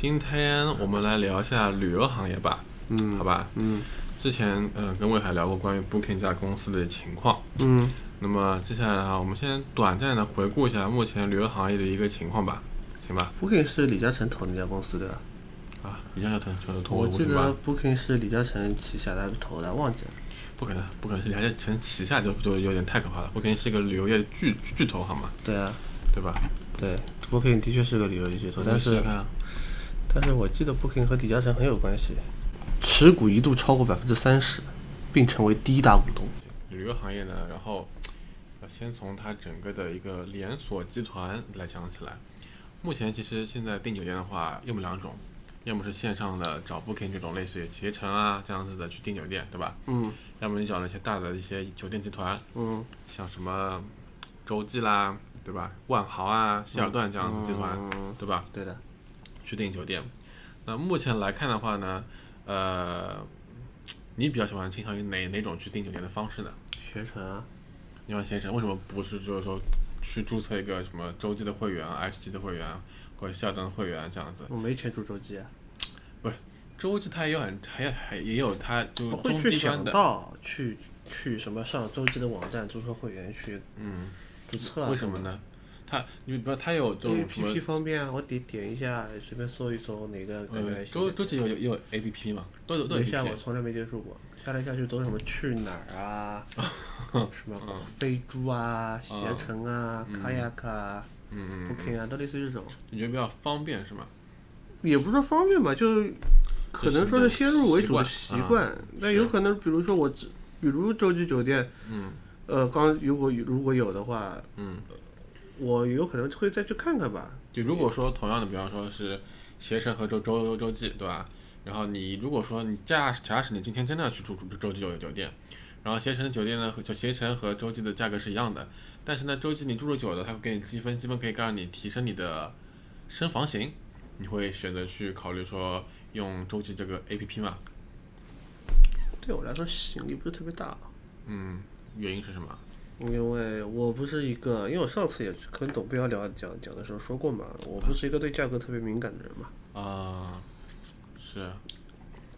今天我们来聊一下旅游行业吧，嗯，好吧？嗯之前呃跟魏海聊过关于 Booking 这家公司的情况，嗯那么接下来的话，我们先短暂的回顾一下目前旅游行业的一个情况吧，行吧？，Booking 是李嘉诚投那家公司对吧？啊，李嘉诚投投投我记得？Booking 是李嘉诚旗下的投的，忘记了。不可能，不可能是李嘉诚旗下就就有点太可怕了。Booking 是一个旅游业巨巨巨头，好吗？对啊，对吧？对，Booking 的确是个旅游业巨头，但是但是我记得 Booking 和李嘉诚很有关系，持股一度超过百分之三十，并成为第一大股东。旅游行业呢，然后要先从它整个的一个连锁集团来讲起来。目前其实现在订酒店的话，要么两种，要么是线上的找 Booking 这种类似于携程啊这样子的去订酒店，对吧？嗯要么你找那些大的一些酒店集团，嗯，像什么洲际啦，对吧？万豪啊、希尔顿这样子集团，嗯对吧？对的，去订酒店。那目前来看的话呢，呃，你比较喜欢倾向于哪哪种去订酒店的方式呢？携程啊，你问先生，为什么不是就是说去注册一个什么洲际的会员啊、HG 的会员啊，或者希尔顿的会员啊这样子？我没钱住洲际啊，不是洲际它也有很还有还也有它就不是中会去想到去去什么上洲际的网站注册会员去嗯，注册啊？为什么呢？它你比如它有这因为种什么 APP 方便啊，我点点一下，随便搜一搜哪个感觉呃还行洲洲际有有也有 APP 嘛，都有都有没下过，。从来没接触过。下来下去都是什么去哪儿啊，什么飞猪啊、携程啊、卡亚卡啊、嗯嗯嗯，Booking 啊，都类似于这种。你觉得比较方便是吗？也不是说方便吧，就可能说是先入为主的习惯。那有可能，比如说我只，比如洲际酒店，嗯呃，刚如果如果有的话，嗯，我有可能会再去看看吧。就如果说同样的，比方说是携程和周《周周周际，对吧？然后你如果说你假假使你今天真的要去住住洲际酒酒店，然后携程的酒店呢，和就携程和洲际的价格是一样的，但是呢，洲际你住住久了，它会给你积分，积分可以让你提升你的升房型，你会选择去考虑说用洲际这个 A P P 嘛？对我来说吸引力不是特别大，嗯，原因是什么？因为我不是一个，因为我上次也跟董彪聊讲讲的时候说过嘛，我不是一个对价格特别敏感的人嘛。啊、是，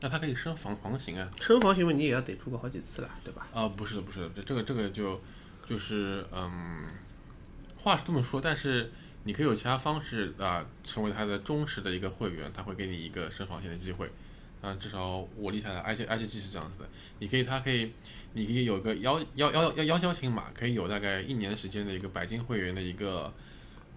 那他可以升房房型啊？升房型嘛你也要得住个好几次了，对吧？啊，不是的，不是的，这这个这个就就是嗯，话是这么说，但是你可以有其他方式啊、成为他的忠实的一个会员，他会给你一个升房型的机会。啊，至少我理下的，I G I G G 是这样子的，你可以，它可以，你可以有一个邀邀邀邀邀邀请码，可以有大概一年时间的一个白金会员的一个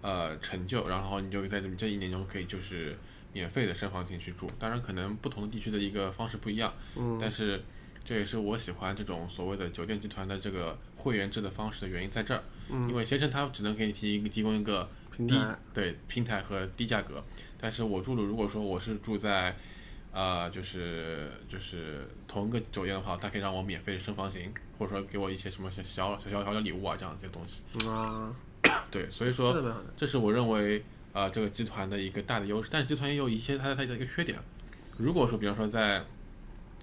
呃成就，然后你就在这这一年中可以就是免费的升房型去住。当然，可能不同的地区的一个方式不一样，嗯但是这也是我喜欢这种所谓的酒店集团的这个会员制的方式的原因在这儿。嗯因为携程它只能给你提提供一个低平对平台和低价格，但是我住的如果说我是住在呃就是就是同一个酒店的话，他可以让我免费升房型，或者说给我一些什么小小小小小小礼物啊这样一些东西。嗯啊，对，所以说。这是我认为呃这个集团的一个大的优势，但是集团也有一些它它的一个缺点。如果说比方说在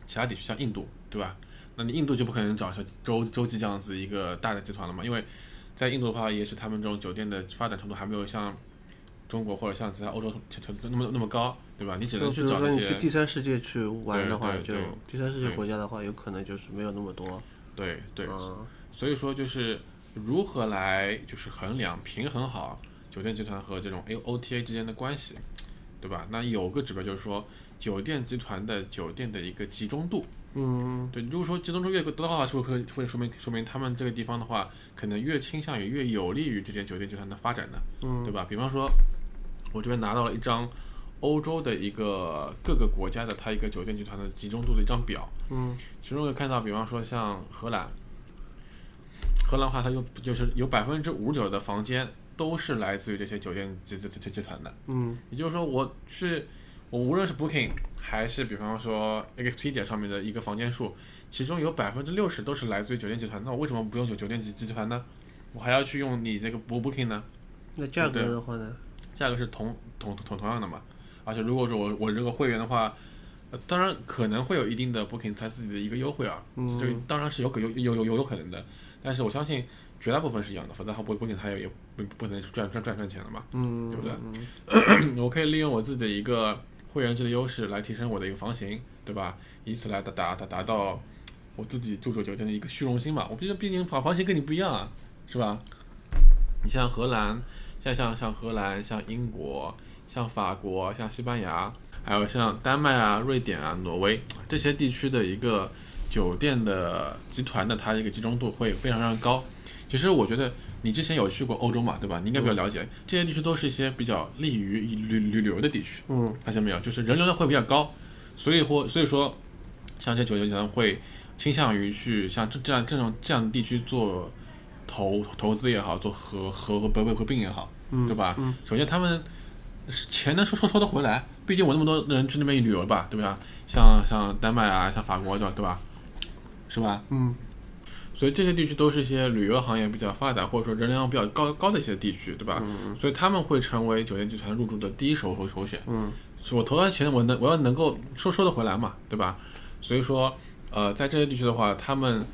其他地区像印度，对吧？那你印度就不可能找像洲洲际这样子一个大的集团了嘛，因为在印度的话，也许他们这种酒店的发展程度还没有像中国或者像其他欧洲程程度那么那么高，对吧？你只能去找那如说你去第三世界去玩的话，就第三世界国家的话，有可能就是没有那么多。对对，嗯所以说就是如何来就是衡量平衡好酒店集团和这种 A O T A 之间的关系，对吧？那有个指标就是说酒店集团的酒店的一个集中度，嗯对，如果说集中度越多的话，是不是会会说明说明他们这个地方的话，可能越倾向于越有利于这间酒店集团的发展呢？嗯对吧？比方说，我这边拿到了一张欧洲的一个各个国家的它一个酒店集团的集中度的一张表，嗯其中可以看到，比方说像荷兰，荷兰的话，它有就是有百分之五十九的房间都是来自于这些酒店集集集集团的。嗯也就是说，我去，我无论是 Booking 还是比方说 Expedia 上面的一个房间数，其中有百分之六十都是来自于酒店集团。那我为什么不用酒酒店集集团呢？我还要去用你那个 Book- Booking 呢？那价格的话呢？价格是同同同同样的嘛。而且如果说我我这个会员的话，呃，当然可能会有一定的 Booking 它自己的一个优惠啊，嗯这个当然是有可有有有有有可能的。但是我相信绝大部分是一样的，否则它不 Booking 它也也不不能赚赚赚赚钱了嘛。嗯，对不对嗯 我可以利用我自己的一个会员制的优势来提升我的一个房型，对吧？以此来达达达达到我自己住住酒店的一个虚荣心嘛。我毕竟毕竟房房型跟你不一样啊，是吧？你像荷兰，像像像荷兰，像英国，像法国，像西班牙，还有像丹麦啊、瑞典啊、挪威这些地区的一个酒店的集团的它一个集中度会非常非常高。其实我觉得你之前有去过欧洲嘛，对吧？你应该比较了解，这些地区都是一些比较利于旅旅旅游的地区。嗯发现没有？就是人流量会比较高，所以或所以说，像这酒店集团会倾向于去像这这样这种这样的地区做投投资也好，做合合合合合并也好，嗯对吧？嗯首先他们钱能收收收得回来，毕竟我那么多人去那边旅游吧，对吧？像像丹麦啊，像法国对吧？对吧？是吧？嗯所以这些地区都是一些旅游行业比较发达，或者说人流量比较高高的一些地区，对吧？嗯所以他们会成为酒店集团入驻的第一首首首选。嗯是我投的钱，我能我要能够收收得回来嘛，对吧？所以说，呃，在这些地区的话，他们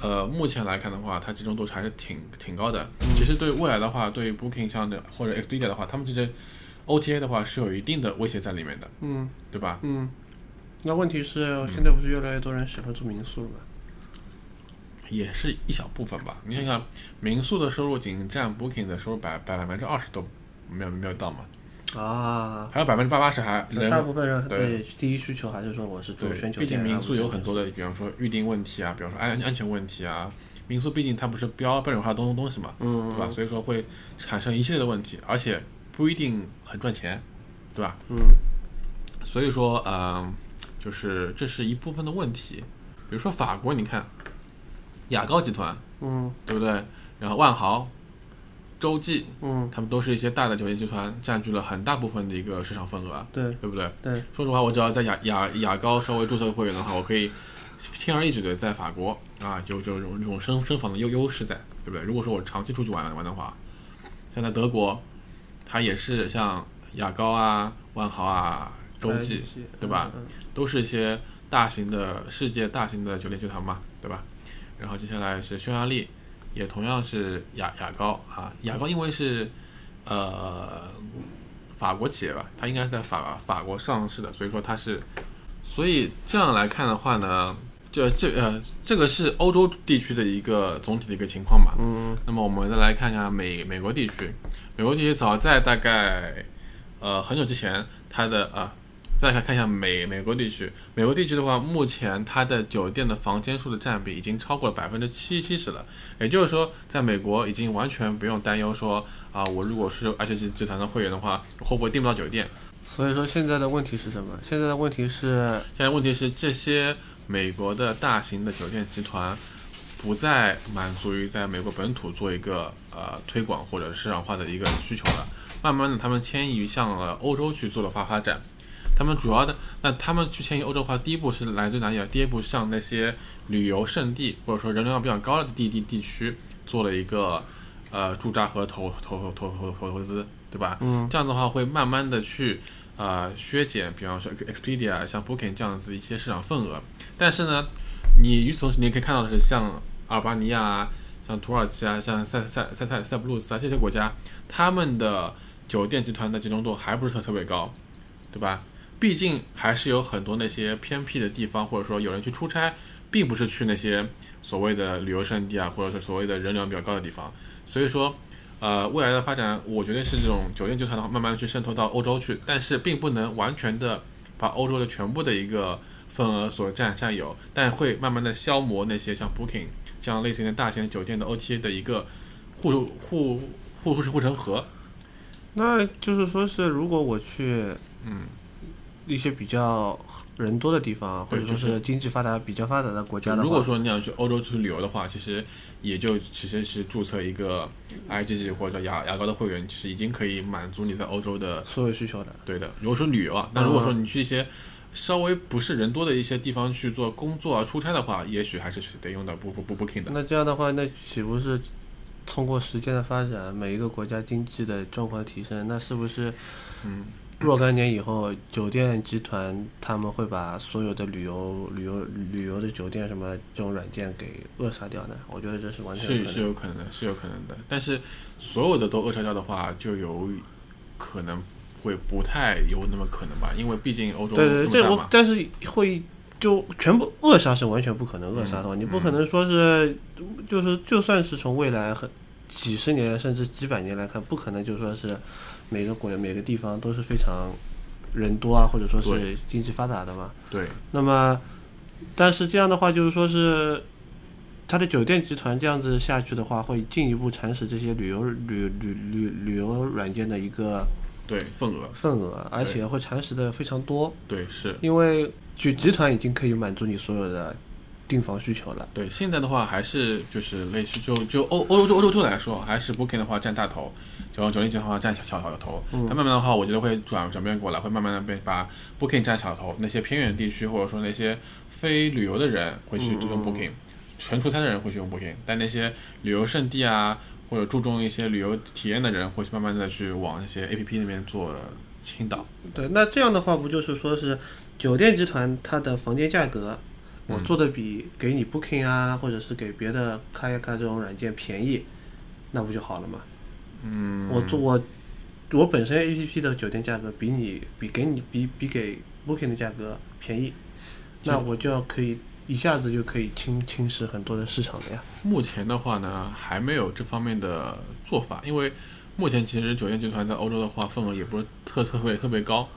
呃目前来看的话，它集中度还是挺挺高的。其实对未来的话，对于 Booking 像的或者 Expedia 的话，他们这些 OTA 的话是有一定的威胁在里面的，嗯对吧？嗯。那问题是，现在不是越来越多人喜欢住民宿了吗？也是一小部分吧。你看看，民宿的收入仅占 Booking 的收入百百百分之二十都没有没有到嘛，啊，还有百分之八八十还人大部分人对对第一需求还是说我是住对选，酒毕竟。民宿有很多的，比方说预订问题啊，比方说安安全问题啊。民宿毕竟它不是标标准化的东东西嘛，嗯，对吧？所以说会产生一系列的问题，而且不一定很赚钱，对吧？嗯所以说，呃，就是这是一部分的问题。比如说法国，你看雅高集团，嗯对不对？然后万豪、洲际，嗯，他们都是一些大的酒店集团，占据了很大部分的一个市场份额啊，对对不对？对，说实话，我只要在雅雅雅高稍微注册会员的话，我可以轻而易举的在法国啊，有这种这种升升房的优优势在，对不对？如果说我长期出去玩玩的话，像在德国，它也是像雅高啊、万豪啊、洲际，对吧？嗯都是一些大型的世界大型的酒店集团嘛，对吧？然后接下来是匈牙利，也同样是雅雅高啊，雅高因为是呃法国企业吧，它应该是在法法国上市的，所以说它是，所以这样来看的话呢，这这呃这个是欧洲地区的一个总体的一个情况吧。嗯那么我们再来看看美美国地区，美国地区早在大概呃很久之前，它的呃再看看一下美美国地区，美国地区的话，目前它的酒店的房间数的占比已经超过了百分之七七十了，也就是说，在美国已经完全不用担忧说啊，我如果是 H 集集团的会员的话，会不会订不到酒店？所以说现在的问题是什么？现在的问题是，现在问题是，这些美国的大型的酒店集团不再满足于在美国本土做一个呃推广或者市场化的一个需求了，慢慢的他们迁移向了欧洲去做了发发展。他们主要的，那他们去迁移欧洲的话，第一步是来自哪里啊？第一步向那些旅游胜地或者说人流量比较高的地地地区做了一个呃驻扎和投投投投投投资，对吧？嗯这样的话会慢慢的去呃削减，比方说 Expedia 像 Booking 这样子一些市场份额。但是呢，你与此同时，你也可以看到的是，像阿尔巴尼亚啊、像土耳其啊、像塞塞塞塞塞浦路斯啊这些国家，他们的酒店集团的集中度还不是特特别高，对吧？毕竟还是有很多那些偏僻的地方，或者说有人去出差，并不是去那些所谓的旅游胜地啊，或者是所谓的人流比较高的地方。所以说，呃，未来的发展，我觉得是这种酒店集团的话，慢慢去渗透到欧洲去，但是并不能完全的把欧洲的全部的一个份额所占占有，但会慢慢的消磨那些像 Booking 这样类型的大型酒店的 OTA 的一个护护护护护城河。那就是说是，如果我去嗯，一些比较人多的地方，或者说就是经济发达、比较发达的国家的话，如果说你想去欧洲去旅游的话，其实也就其实是注册一个 IGG 或者牙牙膏的会员，其实已经可以满足你在欧洲的所有需求的，对的。如果说旅游啊，那如果说你去一些稍微不是人多的一些地方去做工作啊、出差的话，也许还是得用到不不不 Booking 的。那这样的话，那岂不是通过时间的发展，每一个国家经济的状况提升，那是不是嗯，若干年以后，酒店集团他们会把所有的旅游、旅游、旅游的酒店什么这种软件给扼杀掉呢？我觉得这是完全是有可能。是有可能的，是有可能的。但是所有的都扼杀掉的话，就有可能会不太有那么可能吧，因为毕竟欧洲对对，对。我但是会就全部扼杀是完全不可能扼杀的话，嗯你不可能说是就是就算是从未来很几十年甚至几百年来看，不可能就说是每个国每个地方都是非常人多啊，或者说是经济发达的嘛。对，那么，但是这样的话，就是说是它的酒店集团这样子下去的话，会进一步蚕食这些旅游旅旅旅旅游软件的一个对份额，份额，而且会蚕食的非常多。对是。因为就集团已经可以满足你所有的订房需求了。对，现在的话还是就是类似就就欧欧洲欧洲洲来说，还是 Booking 的话占大头，九九零九的话占小小小头。嗯但慢慢的话，我觉得会转转变过来，会慢慢的被把 Booking 占小头，那些偏远地区或者说那些非旅游的人会去嗯用 Booking，、纯出差的人会去用 Booking，但那些旅游胜地啊或者注重一些旅游体验的人，会去慢慢的去往那些 APP 那边做倾倒。对，那这样的话，不就是说是酒店集团它的房间价格，我做的比给你 Booking 啊，或者是给别的开一开这种软件便宜，那不就好了吗？嗯，我做我我本身 APP 的酒店价格比你比给你比比给 Booking 的价格便宜，那我就要可以一下子就可以侵侵蚀很多的市场了呀。目前的话呢，还没有这方面的做法，因为目前其实酒店集团在欧洲的话份额也不是特特别特别高，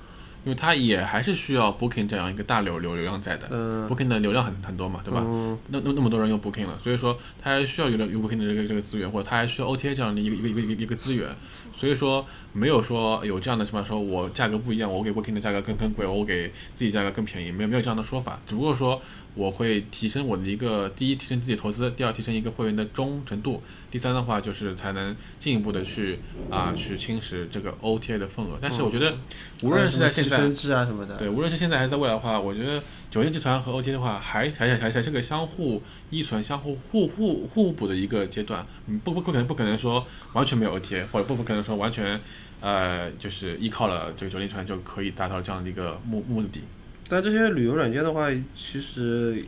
因为它也还是需要 Booking 这样一个大流流流量在的。嗯 Booking 的流量很很多嘛，对吧？嗯那那那么多人用 Booking 了，所以说它还需要有有 Booking 的这个这个资源，或者它还需要 OTA 这样的一个一个一个一个资源，所以说没有说有这样的什么说我价格不一样，我给 Booking 的价格更更贵，我给自己价格更便宜，没有没有这样的说法，只不过说我会提升我的一个第一提升自己投资，第二提升一个会员的忠诚度，第三的话就是才能进一步的去啊去侵蚀这个 OTA 的份额，但是我觉得无论是在现分制啊什么的，对，无论是现在还是在未来的话，我觉得酒店集团和 OTA 的话，还还还还是个相互依存、相互互互互补的一个阶段。嗯，不不不可能不可能说完全没有 OTA，或者不不可能说完全呃就是依靠了这个酒店集团就可以达到这样的一个目目的地。但这些旅游软件的话，其实，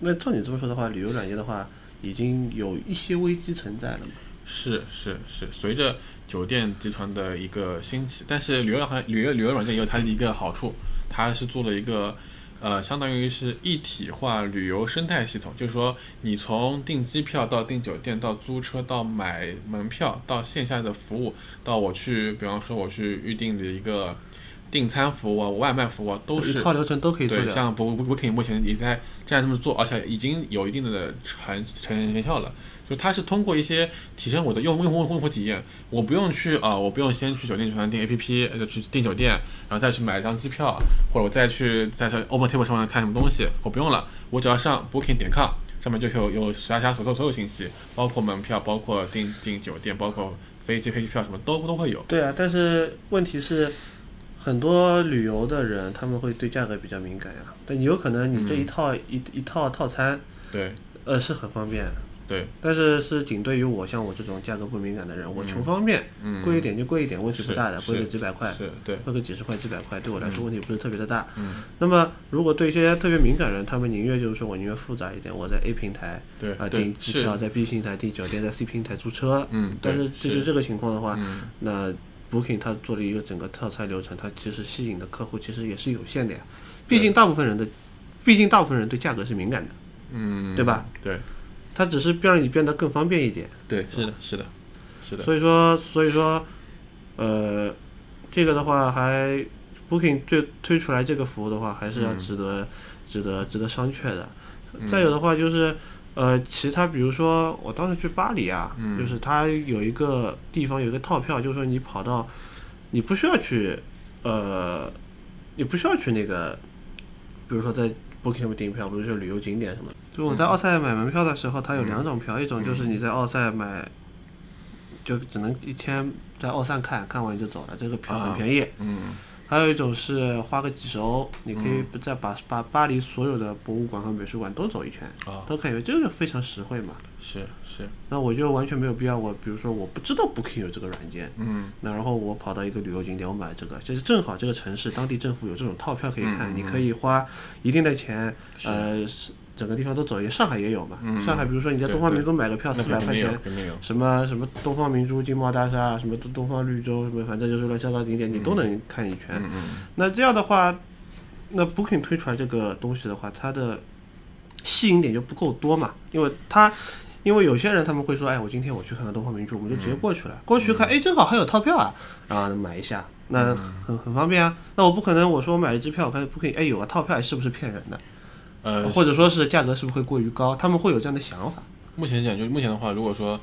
那照你这么说的话，旅游软件的话，已经有一些危机存在了嘛。是是是，随着酒店集团的一个兴起，但是旅游行旅游旅游软件也有它的一个好处，它是做了一个呃，相当于是一体化旅游生态系统，就是说你从订机票到订酒店到租车到买门票到线下的服务，到我去，比方说我去预定的一个订餐服务啊、外卖服务啊，都一是套流程都可以做对，像 Book Booking 目前也在这样这么做，而且已经有一定的成成效了。就它是通过一些提升我的用用户用户体验，我不用去啊、我不用先去酒店集团订 APP，呃，去订酒店，然后再去买一张机票，或者我再去再去 OpenTable 上面看什么东西，我不用了，我只要上 Booking 点 com 上面就有有其他所有所有信息，包括门票，包括订订酒店，包括飞机飞机票什么都都会有。对啊，但是问题是，很多旅游的人他们会对价格比较敏感呀。但有可能你这一套、一一套套餐，对。呃，是很方便，对，但是是仅对于我像我这种价格不敏感的人，我求方便，嗯，贵一点就贵一点，问题不大的，贵个几百块，是对，贵个几十块、几百块，对我来说问题不是特别的大。嗯，那么如果对一些特别敏感人，他们宁愿就是说我宁愿复杂一点，我在 A 平台对啊、对订机票，在 B 平台订酒店，在 C 平台租车。嗯，但是这就是这个情况的话，嗯。那 Booking 它做了一个整个套餐流程，它其实吸引的客户其实也是有限的呀。毕竟大部分人的，毕竟大部分人对价格是敏感的，嗯，对吧？对它只是让你变得更方便一点。对，是的，是的，是的，所以说，所以说，呃，这个的话还 Booking 最推出来这个服务的话，还是要值得、值得值得商榷的。再有的话就是，呃，其他比如说我当时去巴黎啊，就是它有一个地方有一个套票，就是说你跑到，你不需要去，呃，你不需要去那个，比如说在 Booking 上面订票，比如说旅游景点什么的。就我在奥赛买门票的时候，它有两种票，一种就是你在奥赛买，就只能一天在奥赛看看完就走了，这个票很便宜。嗯还有一种是花个几十欧，你可以再把把巴黎所有的博物馆和美术馆都走一圈，啊都看一遍，这个非常实惠嘛。是是。那我就完全没有必要，我比如说我不知道 Booking 有这个软件，嗯。那然后我跑到一个旅游景点，我买这个，就是正好这个城市当地政府有这种套票可以看，你可以花一定的钱，呃，是整个地方都走一遍。上海也有嘛，上海比如说你在东方明珠买个票四百块钱，什么什么东方明珠、金茂大厦，什么东东方绿洲，什么反正就是乱七八糟景点，你都能看一圈。那这样的话，那 Booking 推出来这个东西的话，它的吸引点就不够多嘛，因为它。因为有些人他们会说，哎，我今天我去看看东方明珠，我们就直接过去了。过去看，哎，正好还有套票啊，然后买一下，那很很方便啊。那我不可能，我说我买一支票，我看不可以，哎，有个套票，是不是骗人的？呃，或者说是价格是不是会过于高？他们会有这样的想法。目前讲，就目前的话，如果说，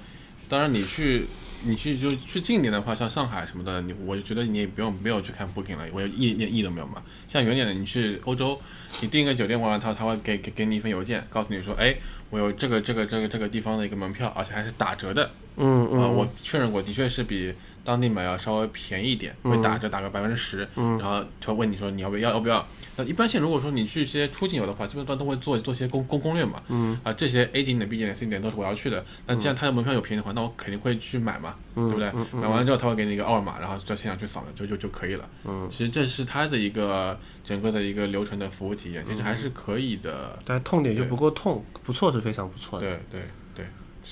当然你去你去就去近点的话，像上海什么的，你我就觉得你也不用没有去看 Booking 了，我一点意义都没有嘛。像远点的，你去欧洲，你订一个酒店完了，他他会给给给你一份邮件，告诉你说，哎，我有这个这个这个这个地方的一个门票，而且还是打折的。嗯啊、我确认过，的确是比当地买要稍微便宜一点，会打折打个百分之十，然后就问你说你要不要要不要。那一般性如果说你去一些出境游的话，基本上都会做做些攻攻攻略嘛，嗯啊这些 A 景点、B 景点、C 景点都是我要去的。那既然它的门票有便宜的话，那我肯定会去买嘛，对不对？买完了之后他会给你一个二维码，然后在现场去扫就就就可以了。嗯，其实这是他的一个整个的一个流程的服务体验，其实还是可以的。但痛点就不够痛，不错是非常不错的。对对对。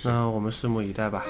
那我们拭目以待吧。